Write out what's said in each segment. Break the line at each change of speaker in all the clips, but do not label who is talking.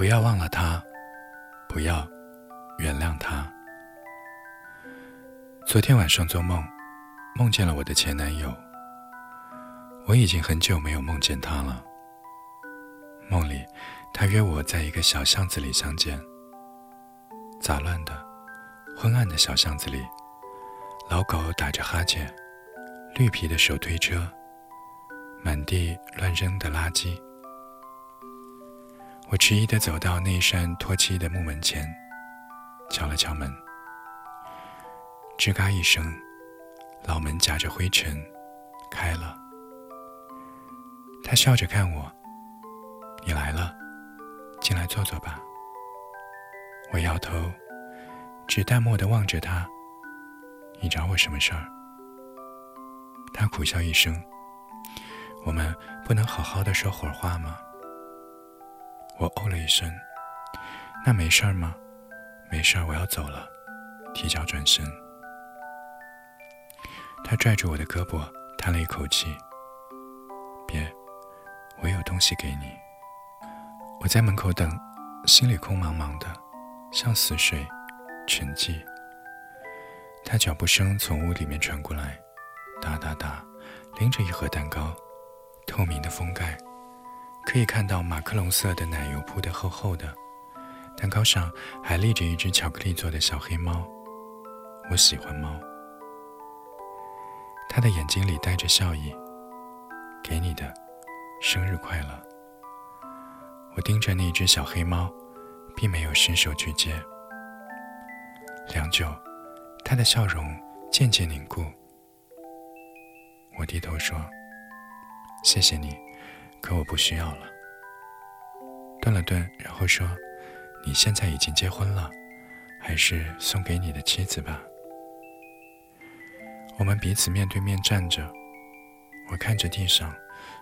不要忘了他，不要原谅他。昨天晚上做梦，梦见了我的前男友。我已经很久没有梦见他了。梦里，他约我在一个小巷子里相见。杂乱的、昏暗的小巷子里，老狗打着哈欠，绿皮的手推车，满地乱扔的垃圾。我迟疑地走到那扇脱漆的木门前，敲了敲门。吱嘎一声，老门夹着灰尘开了。他笑着看我：“你来了，进来坐坐吧。”我摇头，只淡漠地望着他：“你找我什么事儿？”他苦笑一声：“我们不能好好的说会儿话吗？”我哦了一声：“那没事儿吗？没事儿，我要走了。”提脚转身，他拽住我的胳膊，叹了一口气：“别。”我有东西给你。我在门口等，心里空茫茫的，像死水，沉寂。他脚步声从屋里面传过来，哒哒哒，拎着一盒蛋糕，透明的封盖，可以看到马克龙色的奶油铺的厚厚的，蛋糕上还立着一只巧克力做的小黑猫。我喜欢猫。他的眼睛里带着笑意，给你的。生日快乐！我盯着那只小黑猫，并没有伸手去接。良久，他的笑容渐渐凝固。我低头说：“谢谢你，可我不需要了。”顿了顿，然后说：“你现在已经结婚了，还是送给你的妻子吧。”我们彼此面对面站着，我看着地上。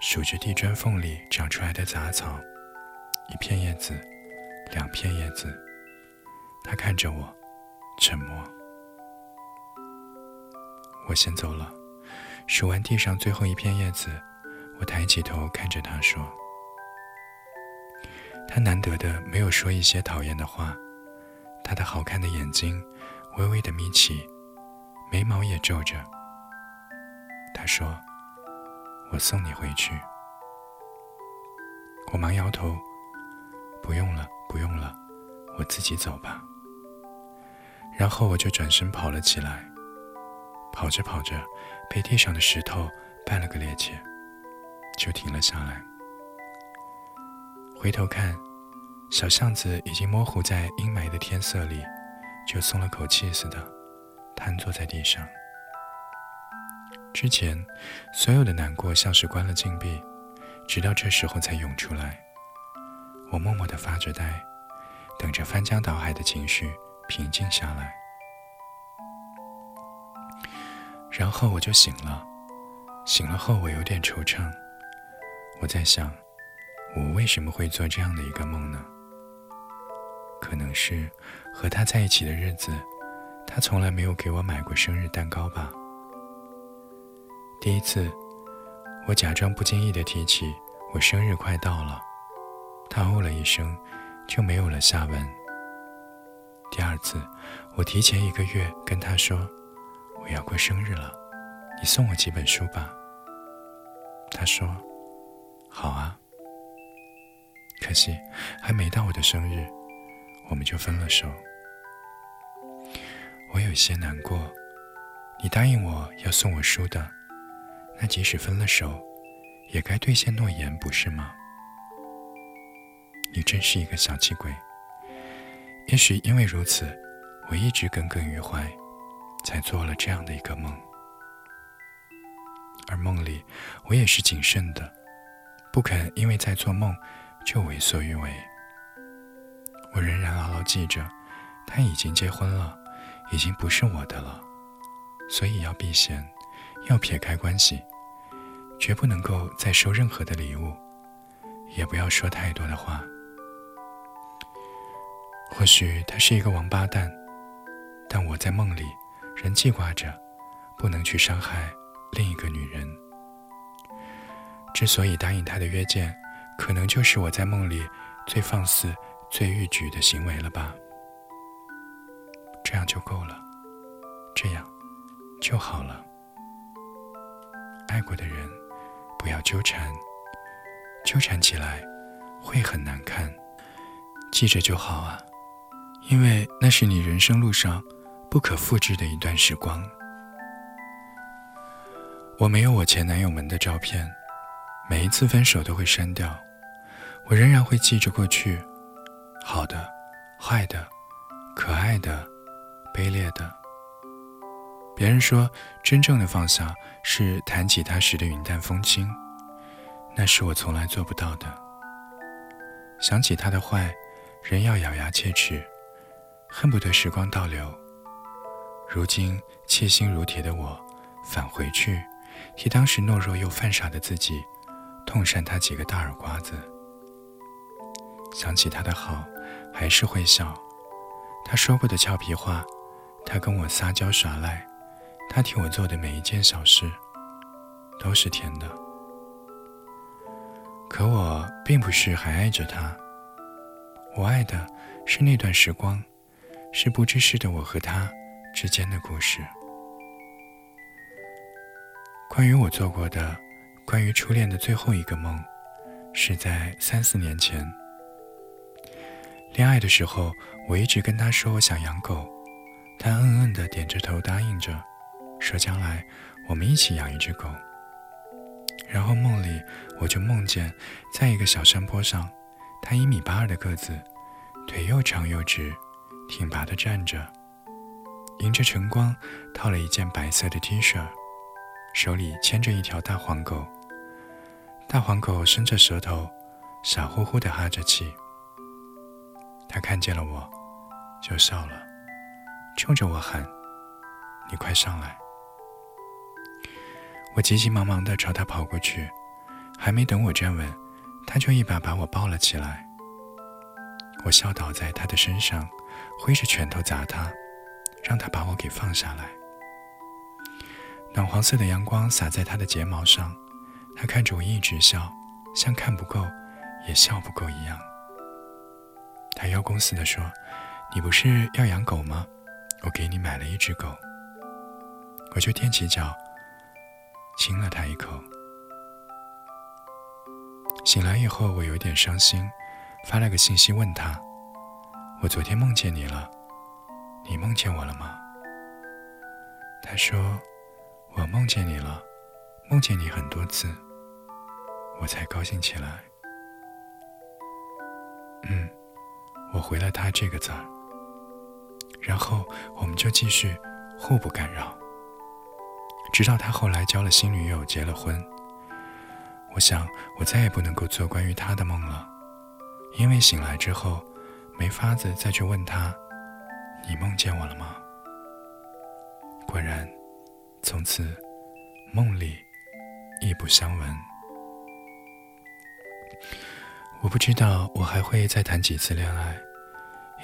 数着地砖缝里长出来的杂草，一片叶子，两片叶子。他看着我，沉默。我先走了。数完地上最后一片叶子，我抬起头看着他说：“他难得的没有说一些讨厌的话，他的好看的眼睛微微的眯起，眉毛也皱着。”他说。我送你回去。我忙摇头，不用了，不用了，我自己走吧。然后我就转身跑了起来，跑着跑着，被地上的石头绊了个趔趄，就停了下来。回头看，小巷子已经模糊在阴霾的天色里，就松了口气似的，瘫坐在地上。之前，所有的难过像是关了禁闭，直到这时候才涌出来。我默默地发着呆，等着翻江倒海的情绪平静下来。然后我就醒了，醒了后我有点惆怅。我在想，我为什么会做这样的一个梦呢？可能是和他在一起的日子，他从来没有给我买过生日蛋糕吧。第一次，我假装不经意地提起我生日快到了，他哦了一声，就没有了下文。第二次，我提前一个月跟他说我要过生日了，你送我几本书吧。他说好啊。可惜还没到我的生日，我们就分了手。我有些难过，你答应我要送我书的。那即使分了手，也该兑现诺言，不是吗？你真是一个小气鬼。也许因为如此，我一直耿耿于怀，才做了这样的一个梦。而梦里，我也是谨慎的，不肯因为在做梦就为所欲为。我仍然牢牢记着，他已经结婚了，已经不是我的了，所以要避嫌。要撇开关系，绝不能够再收任何的礼物，也不要说太多的话。或许他是一个王八蛋，但我在梦里仍记挂着，不能去伤害另一个女人。之所以答应他的约见，可能就是我在梦里最放肆、最欲举的行为了吧？这样就够了，这样就好了。爱过的人，不要纠缠，纠缠起来会很难看。记着就好啊，因为那是你人生路上不可复制的一段时光。我没有我前男友们的照片，每一次分手都会删掉。我仍然会记着过去，好的、坏的、可爱的、卑劣的。别人说，真正的放下是谈起他时的云淡风轻，那是我从来做不到的。想起他的坏，仍要咬牙切齿，恨不得时光倒流。如今切心如铁的我，返回去。替当时懦弱又犯傻的自己，痛扇他几个大耳刮子。想起他的好，还是会笑。他说过的俏皮话，他跟我撒娇耍赖，他替我做的每一件小事，都是甜的。可我并不是还爱着他，我爱的是那段时光，是不知事的我和他之间的故事。关于我做过的，关于初恋的最后一个梦，是在三四年前。恋爱的时候，我一直跟他说我想养狗，他嗯嗯的点着头答应着，说将来我们一起养一只狗。然后梦里我就梦见，在一个小山坡上，他一米八二的个子，腿又长又直，挺拔的站着，迎着晨光，套了一件白色的 T 恤。手里牵着一条大黄狗，大黄狗伸着舌头，傻乎乎地哈着气。它看见了我，就笑了，冲着我喊：“你快上来！”我急急忙忙地朝它跑过去，还没等我站稳，它就一把把我抱了起来。我笑倒在它的身上，挥着拳头砸它，让它把我给放下来。暖黄色的阳光洒在他的睫毛上，他看着我一直笑，像看不够，也笑不够一样。他邀功似的说：“你不是要养狗吗？我给你买了一只狗。”我就踮起脚，亲了他一口。醒来以后，我有点伤心，发了个信息问他：“我昨天梦见你了，你梦见我了吗？”他说。我梦见你了，梦见你很多次，我才高兴起来。嗯，我回了他这个字儿，然后我们就继续互不干扰，直到他后来交了新女友，结了婚。我想，我再也不能够做关于他的梦了，因为醒来之后，没法子再去问他：“你梦见我了吗？”果然。从此，梦里亦不相闻。我不知道我还会再谈几次恋爱，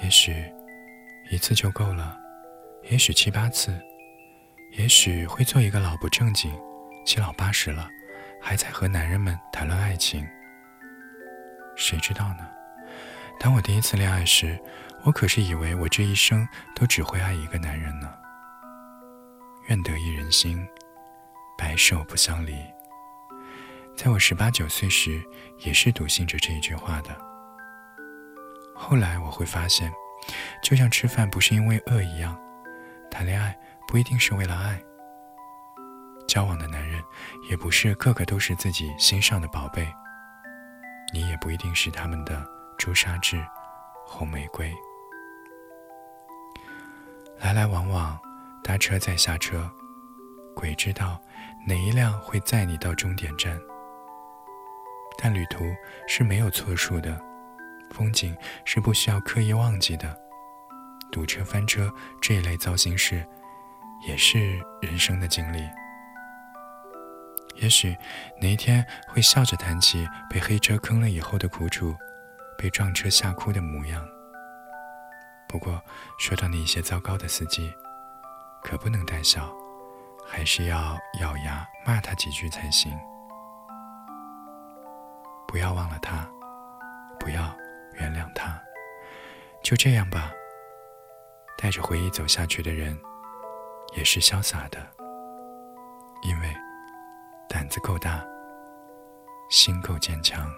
也许一次就够了，也许七八次，也许会做一个老不正经、七老八十了还在和男人们谈论爱情。谁知道呢？当我第一次恋爱时，我可是以为我这一生都只会爱一个男人呢。愿得一人心，白首不相离。在我十八九岁时，也是笃信着这一句话的。后来我会发现，就像吃饭不是因为饿一样，谈恋爱不一定是为了爱。交往的男人也不是个个都是自己心上的宝贝，你也不一定是他们的朱砂痣、红玫瑰。来来往往。搭车再下车，鬼知道哪一辆会载你到终点站。但旅途是没有错数的，风景是不需要刻意忘记的。堵车、翻车这一类糟心事，也是人生的经历。也许哪一天会笑着谈起被黑车坑了以后的苦楚，被撞车吓哭的模样。不过说到那些糟糕的司机。可不能带笑，还是要咬牙骂他几句才行。不要忘了他，不要原谅他，就这样吧。带着回忆走下去的人，也是潇洒的，因为胆子够大，心够坚强。